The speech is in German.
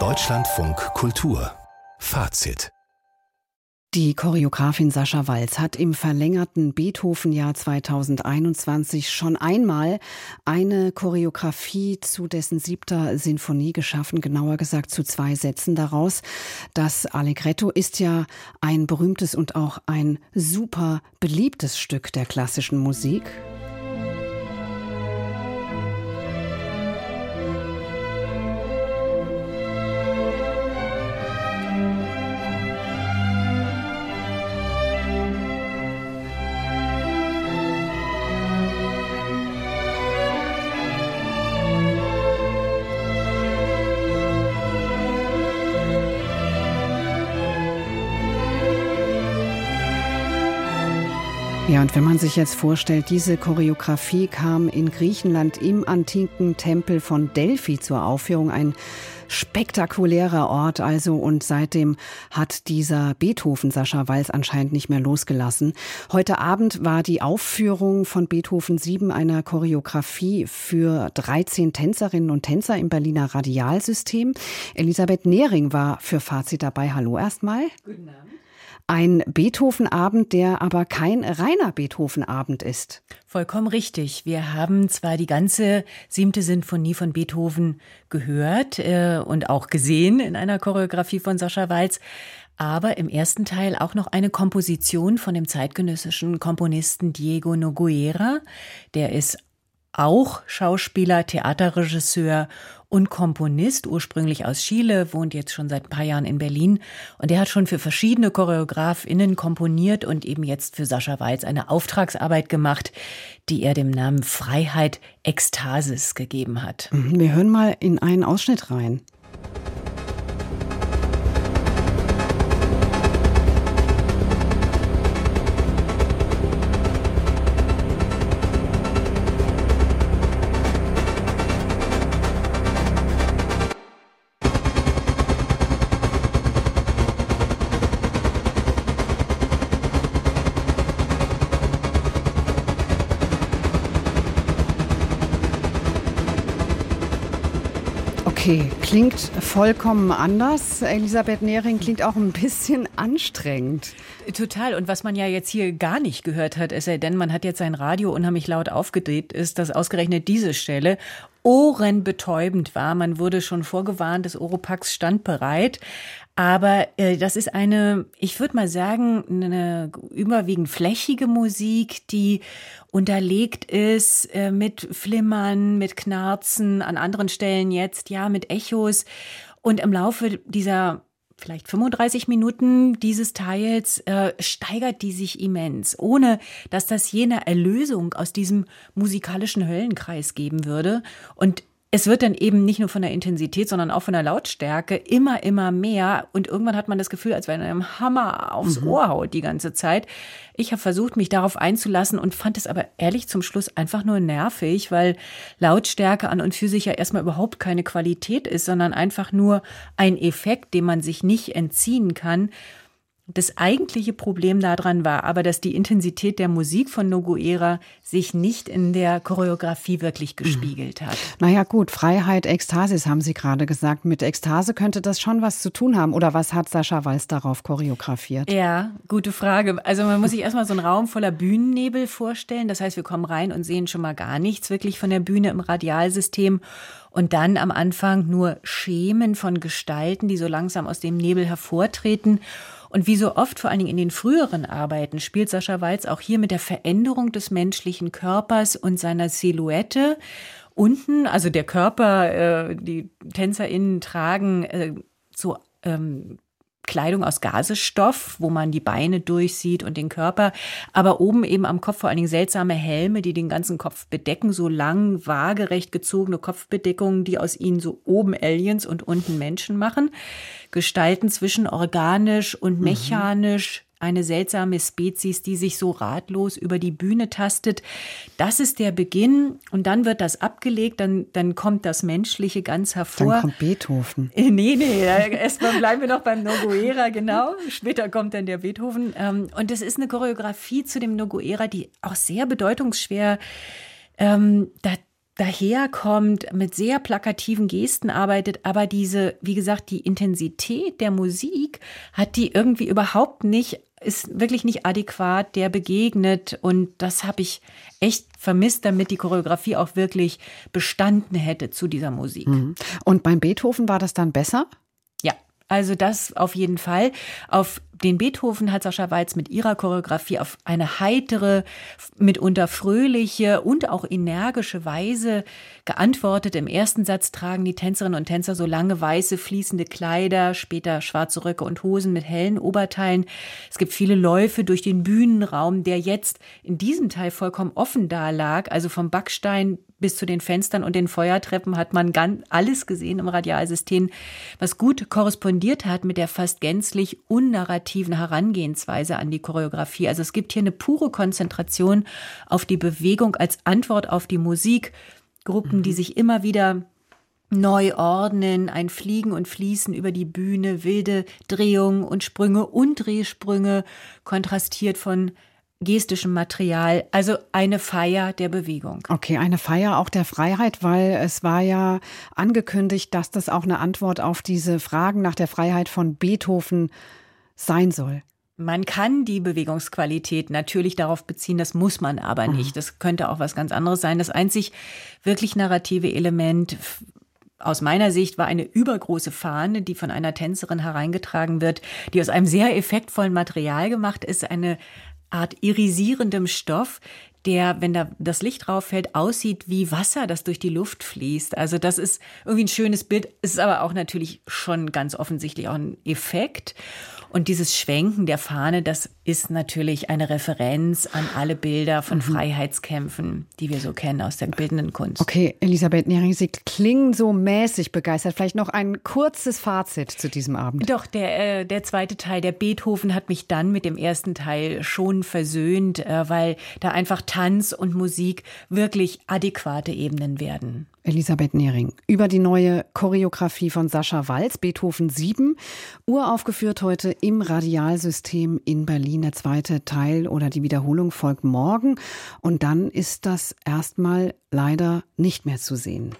Deutschlandfunk Kultur Fazit die Choreografin Sascha Walz hat im verlängerten Beethoven-Jahr 2021 schon einmal eine Choreografie zu dessen siebter Sinfonie geschaffen, genauer gesagt zu zwei Sätzen daraus. Das Allegretto ist ja ein berühmtes und auch ein super beliebtes Stück der klassischen Musik. Ja, und wenn man sich jetzt vorstellt, diese Choreografie kam in Griechenland im antiken Tempel von Delphi zur Aufführung, ein spektakulärer Ort also und seitdem hat dieser Beethoven Sascha Walz anscheinend nicht mehr losgelassen. Heute Abend war die Aufführung von Beethoven 7 einer Choreografie für 13 Tänzerinnen und Tänzer im Berliner Radialsystem. Elisabeth Nehring war für Fazit dabei. Hallo erstmal. Guten Abend. Ein Beethoven-Abend, der aber kein reiner Beethoven-Abend ist. Vollkommen richtig. Wir haben zwar die ganze siebte Sinfonie von Beethoven gehört äh, und auch gesehen in einer Choreografie von Sascha Walz, aber im ersten Teil auch noch eine Komposition von dem zeitgenössischen Komponisten Diego Noguera. Der ist auch Schauspieler, Theaterregisseur und Komponist, ursprünglich aus Chile, wohnt jetzt schon seit ein paar Jahren in Berlin. Und er hat schon für verschiedene ChoreografInnen komponiert und eben jetzt für Sascha Walz eine Auftragsarbeit gemacht, die er dem Namen Freiheit Ekstasis gegeben hat. Mhm, wir hören mal in einen Ausschnitt rein. Okay, klingt vollkommen anders. Elisabeth Nehring klingt auch ein bisschen anstrengend. Total. Und was man ja jetzt hier gar nicht gehört hat, es sei denn, man hat jetzt sein Radio unheimlich laut aufgedreht, ist, dass ausgerechnet diese Stelle ohrenbetäubend war. Man wurde schon vorgewarnt, das Oropax stand bereit. Aber äh, das ist eine, ich würde mal sagen, eine überwiegend flächige Musik, die unterlegt ist äh, mit Flimmern, mit Knarzen, an anderen Stellen jetzt ja mit Echos. Und im Laufe dieser vielleicht 35 Minuten dieses Teils äh, steigert die sich immens, ohne dass das jene Erlösung aus diesem musikalischen Höllenkreis geben würde. Und es wird dann eben nicht nur von der Intensität, sondern auch von der Lautstärke immer, immer mehr. Und irgendwann hat man das Gefühl, als wenn einem Hammer aufs mhm. Ohr haut die ganze Zeit. Ich habe versucht, mich darauf einzulassen und fand es aber ehrlich zum Schluss einfach nur nervig, weil Lautstärke an und für sich ja erstmal überhaupt keine Qualität ist, sondern einfach nur ein Effekt, dem man sich nicht entziehen kann. Das eigentliche Problem daran war aber, dass die Intensität der Musik von Noguera sich nicht in der Choreografie wirklich gespiegelt hat. Naja gut, Freiheit, Ekstasis haben Sie gerade gesagt. Mit Ekstase könnte das schon was zu tun haben. Oder was hat Sascha Walz darauf choreografiert? Ja, gute Frage. Also man muss sich erstmal so einen Raum voller Bühnennebel vorstellen. Das heißt, wir kommen rein und sehen schon mal gar nichts wirklich von der Bühne im Radialsystem. Und dann am Anfang nur Schemen von Gestalten, die so langsam aus dem Nebel hervortreten. Und wie so oft, vor allen Dingen in den früheren Arbeiten, spielt Sascha Walz auch hier mit der Veränderung des menschlichen Körpers und seiner Silhouette. Unten, also der Körper, äh, die TänzerInnen tragen äh, so ähm, Kleidung aus Gasestoff, wo man die Beine durchsieht und den Körper, aber oben eben am Kopf vor allen Dingen seltsame Helme, die den ganzen Kopf bedecken, so lang, waagerecht gezogene Kopfbedeckungen, die aus ihnen so oben Aliens und unten Menschen machen. Gestalten zwischen organisch und mhm. mechanisch, eine seltsame Spezies, die sich so ratlos über die Bühne tastet. Das ist der Beginn und dann wird das abgelegt, dann, dann kommt das Menschliche ganz hervor. Dann kommt Beethoven. Äh, nee, nee, erstmal bleiben wir noch beim Noguera, genau. Später kommt dann der Beethoven. Ähm, und es ist eine Choreografie zu dem Noguera, die auch sehr bedeutungsschwer ähm, da daherkommt, mit sehr plakativen Gesten arbeitet, aber diese, wie gesagt, die Intensität der Musik hat die irgendwie überhaupt nicht, ist wirklich nicht adäquat der begegnet und das habe ich echt vermisst, damit die Choreografie auch wirklich bestanden hätte zu dieser Musik. Mhm. Und beim Beethoven war das dann besser? Ja, also das auf jeden Fall. Auf den Beethoven hat Sascha Walz mit ihrer Choreografie auf eine heitere, mitunter fröhliche und auch energische Weise geantwortet. Im ersten Satz tragen die Tänzerinnen und Tänzer so lange weiße fließende Kleider, später schwarze Röcke und Hosen mit hellen Oberteilen. Es gibt viele Läufe durch den Bühnenraum, der jetzt in diesem Teil vollkommen offen da lag, also vom Backstein bis zu den Fenstern und den Feuertreppen hat man ganz alles gesehen im Radialsystem, was gut korrespondiert hat mit der fast gänzlich unnarrativen Herangehensweise an die Choreografie. Also es gibt hier eine pure Konzentration auf die Bewegung als Antwort auf die Musik. Gruppen, mhm. die sich immer wieder neu ordnen, ein Fliegen und Fließen über die Bühne, wilde Drehungen und Sprünge und Drehsprünge, kontrastiert von gestischem Material, also eine Feier der Bewegung. Okay, eine Feier auch der Freiheit, weil es war ja angekündigt, dass das auch eine Antwort auf diese Fragen nach der Freiheit von Beethoven sein soll. Man kann die Bewegungsqualität natürlich darauf beziehen, das muss man aber mhm. nicht. Das könnte auch was ganz anderes sein. Das einzig wirklich narrative Element aus meiner Sicht war eine übergroße Fahne, die von einer Tänzerin hereingetragen wird, die aus einem sehr effektvollen Material gemacht ist, eine Art irisierendem Stoff, der, wenn da das Licht drauf fällt, aussieht wie Wasser, das durch die Luft fließt. Also das ist irgendwie ein schönes Bild, ist aber auch natürlich schon ganz offensichtlich auch ein Effekt. Und dieses Schwenken der Fahne, das ist natürlich eine Referenz an alle Bilder von mhm. Freiheitskämpfen, die wir so kennen aus der bildenden Kunst. Okay, Elisabeth Nering, Sie klingen so mäßig begeistert. Vielleicht noch ein kurzes Fazit zu diesem Abend. Doch, der, äh, der zweite Teil, der Beethoven, hat mich dann mit dem ersten Teil schon versöhnt, äh, weil da einfach Tanz und Musik wirklich adäquate Ebenen werden. Elisabeth Nehring über die neue Choreografie von Sascha Walz, Beethoven 7, uraufgeführt heute im Radialsystem in Berlin. Der zweite Teil oder die Wiederholung folgt morgen und dann ist das erstmal leider nicht mehr zu sehen.